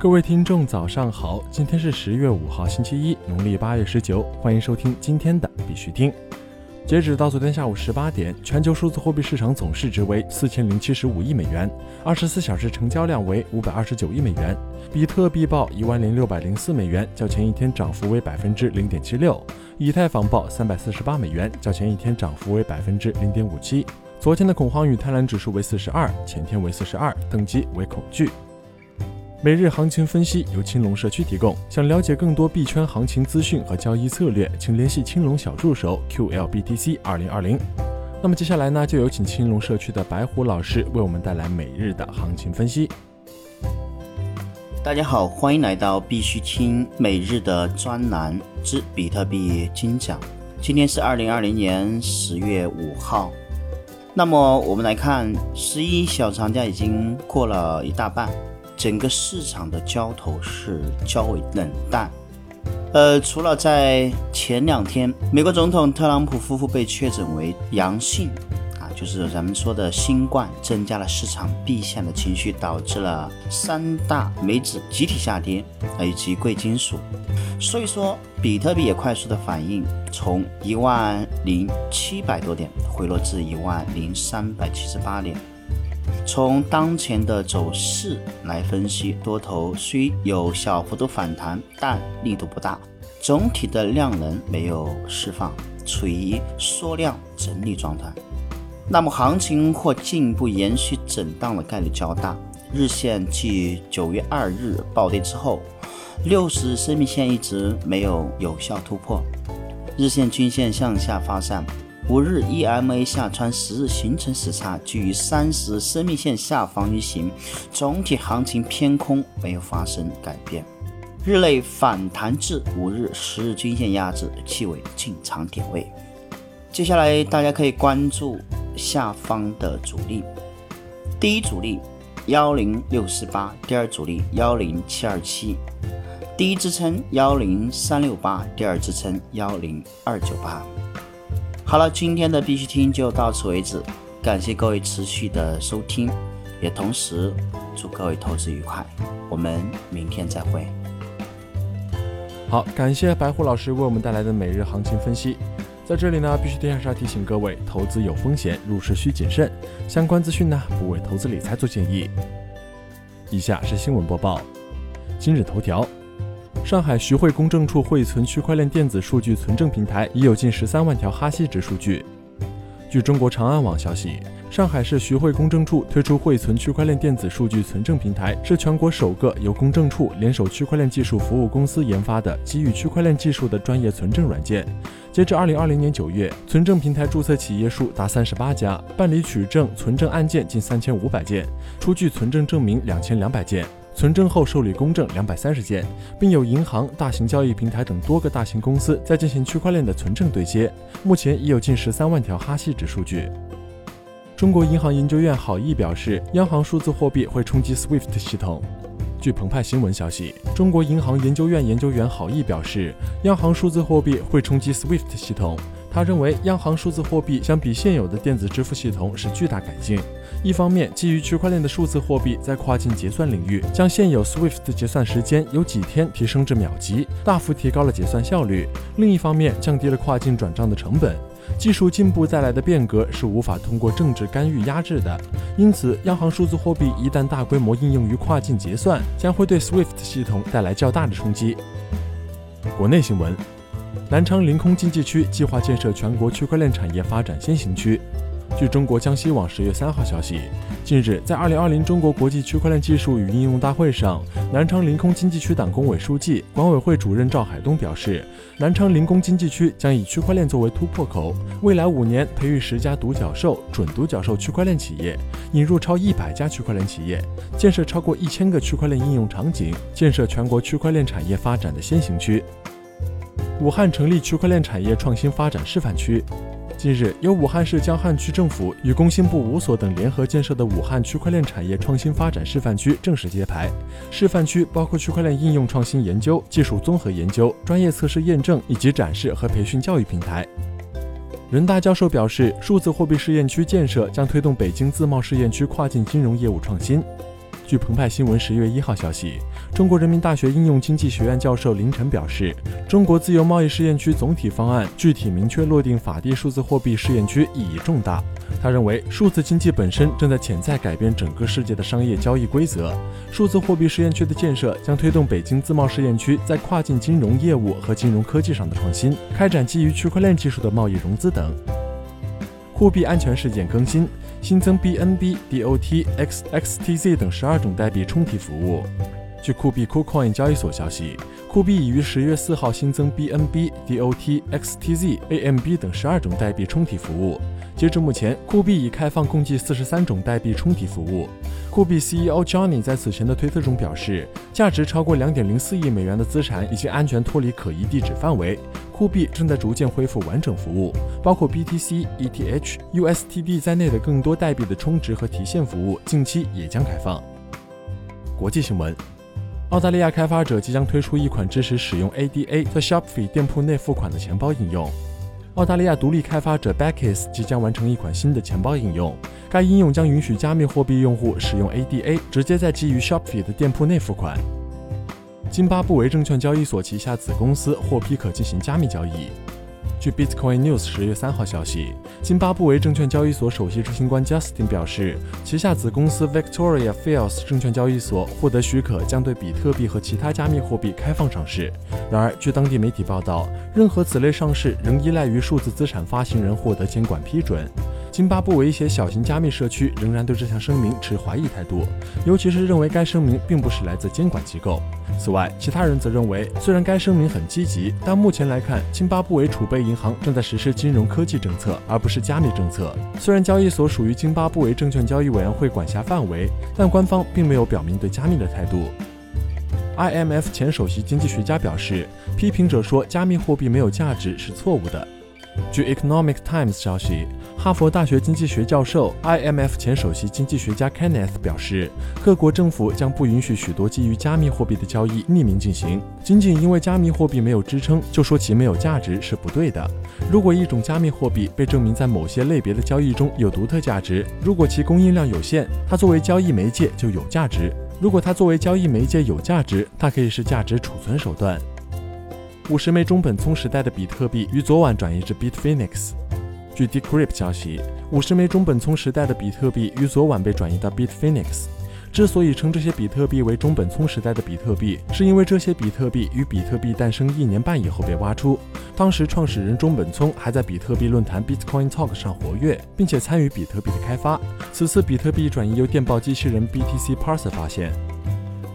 各位听众，早上好！今天是十月五号，星期一，农历八月十九。欢迎收听今天的必须听。截止到昨天下午十八点，全球数字货币市场总市值为四千零七十五亿美元，二十四小时成交量为五百二十九亿美元。比特币报一万零六百零四美元，较前一天涨幅为百分之零点七六。以太坊报三百四十八美元，较前一天涨幅为百分之零点五七。昨天的恐慌与贪婪指数为四十二，前天为四十二，等级为恐惧。每日行情分析由青龙社区提供。想了解更多币圈行情资讯和交易策略，请联系青龙小助手 QLBTC 二零二零。那么接下来呢，就有请青龙社区的白虎老师为我们带来每日的行情分析。大家好，欢迎来到必须听每日的专栏之比特币精讲。今天是二零二零年十月五号。那么我们来看，十一小长假已经过了一大半。整个市场的交投是较为冷淡，呃，除了在前两天，美国总统特朗普夫妇被确诊为阳性，啊，就是咱们说的新冠，增加了市场避险的情绪，导致了三大美指集体下跌，以及贵金属，所以说比特币也快速的反应，从一万零七百多点回落至一万零三百七十八点。从当前的走势来分析，多头虽有小幅度反弹，但力度不大，总体的量能没有释放，处于缩量整理状态。那么行情或进一步延续震荡的概率较大。日线继九月二日暴跌之后，六十生命线一直没有有效突破，日线均线向下发散。五日 EMA 下穿十日形成死叉，居于三十生命线下方运行，总体行情偏空，没有发生改变。日内反弹至五日十日均线压制，即为进场点位。接下来大家可以关注下方的阻力，第一阻力幺零六四八，第二阻力幺零七二七，第一支撑幺零三六八，第二支撑幺零二九八。好了，今天的必须听就到此为止，感谢各位持续的收听，也同时祝各位投资愉快，我们明天再会。好，感谢白虎老师为我们带来的每日行情分析。在这里呢，必须天还是要提醒各位，投资有风险，入市需谨慎。相关资讯呢，不为投资理财做建议。以下是新闻播报，今日头条。上海徐汇公证处汇存区块链电子数据存证平台已有近十三万条哈希值数据。据中国长安网消息，上海市徐汇公证处推出汇存区块链电子数据存证平台，是全国首个由公证处联手区块链技术服务公司研发的基于区块链技术的专业存证软件。截至二零二零年九月，存证平台注册企业数达三十八家，办理取证存证案件近三千五百件，出具存证证明两千两百件。存证后受理公证两百三十件，并有银行、大型交易平台等多个大型公司在进行区块链的存证对接。目前已有近十三万条哈希值数据。中国银行研究院好意表示，央行数字货币会冲击 SWIFT 系统。据澎湃新闻消息，中国银行研究院研究员好意表示，央行数字货币会冲击 SWIFT 系统。他认为，央行数字货币相比现有的电子支付系统是巨大改进。一方面，基于区块链的数字货币在跨境结算领域，将现有 SWIFT 结算时间由几天提升至秒级，大幅提高了结算效率；另一方面，降低了跨境转账的成本。技术进步带来的变革是无法通过政治干预压制的。因此，央行数字货币一旦大规模应用于跨境结算，将会对 SWIFT 系统带来较大的冲击。国内新闻。南昌临空经济区计划建设全国区块链产业发展先行区。据中国江西网十月三号消息，近日在二零二零中国国际区块链技术与应用大会上，南昌临空经济区党工委书记、管委会主任赵海东表示，南昌临空经济区将以区块链作为突破口，未来五年培育十家独角兽、准独角兽区块链企业，引入超一百家区块链企业，建设超过一千个区块链应用场景，建设全国区块链产业发展的先行区。武汉成立区块链产业创新发展示范区。近日，由武汉市江汉区政府与工信部五所等联合建设的武汉区块链产业创新发展示范区正式揭牌。示范区包括区块链应用创新研究、技术综合研究、专业测试验证以及展示和培训教育平台。人大教授表示，数字货币试验区建设将推动北京自贸试验区跨境金融业务创新。据澎湃新闻十月一号消息，中国人民大学应用经济学院教授林晨表示，中国自由贸易试验区总体方案具体明确落定法定数字货币试验区意义重大。他认为，数字经济本身正在潜在改变整个世界的商业交易规则。数字货币试验区的建设将推动北京自贸试验区在跨境金融业务和金融科技上的创新，开展基于区块链技术的贸易融资等。酷币安全事件更新，新增 BNB、DOT、X、XTZ 等十二种代币充提服务。据酷币 KuCoin 交易所消息，酷币已于十月四号新增 BNB、DOT、XTZ、AMB 等十二种代币充提服务。截至目前，酷币已开放共计四十三种代币充提服务。酷币 CEO Johnny 在此前的推特中表示，价值超过两点零四亿美元的资产已经安全脱离可疑地址范围。酷币正在逐渐恢复完整服务，包括 BTC、ETH、USTD 在内的更多代币的充值和提现服务，近期也将开放。国际新闻。澳大利亚开发者即将推出一款支持使用 ADA 在 Shopify 店铺内付款的钱包应用。澳大利亚独立开发者 Backis 即将完成一款新的钱包应用，该应用将允许加密货币用户使用 ADA 直接在基于 Shopify 的店铺内付款。津巴布韦证券交易所旗下子公司获批可进行加密交易。据 Bitcoin News 十月三号消息，津巴布韦证券交易所首席执行官 Justin 表示，旗下子公司 Victoria Falls 证券交易所获得许可，将对比特币和其他加密货币开放上市。然而，据当地媒体报道，任何此类上市仍依赖于数字资产发行人获得监管批准。津巴布韦一些小型加密社区仍然对这项声明持怀疑态度，尤其是认为该声明并不是来自监管机构。此外，其他人则认为，虽然该声明很积极，但目前来看，津巴布韦储备银行正在实施金融科技政策，而不是加密政策。虽然交易所属于津巴布韦证券交易委员会管辖范围，但官方并没有表明对加密的态度。IMF 前首席经济学家表示，批评者说加密货币没有价值是错误的。据 Economic Times 消息，哈佛大学经济学教授、IMF 前首席经济学家 Kenneth 表示，各国政府将不允许许多基于加密货币的交易匿名进行。仅仅因为加密货币没有支撑，就说其没有价值是不对的。如果一种加密货币被证明在某些类别的交易中有独特价值，如果其供应量有限，它作为交易媒介就有价值；如果它作为交易媒介有价值，它可以是价值储存手段。五十枚中本聪时代的比特币于昨晚转移至 Bitfinex。据 Decrypt 消息，五十枚中本聪时代的比特币于昨晚被转移到 Bitfinex。之所以称这些比特币为中本聪时代的比特币，是因为这些比特币与比特币诞生一年半以后被挖出。当时创始人中本聪还在比特币论坛 Bitcoin Talk 上活跃，并且参与比特币的开发。此次比特币转移由电报机器人 BTC Parser 发现。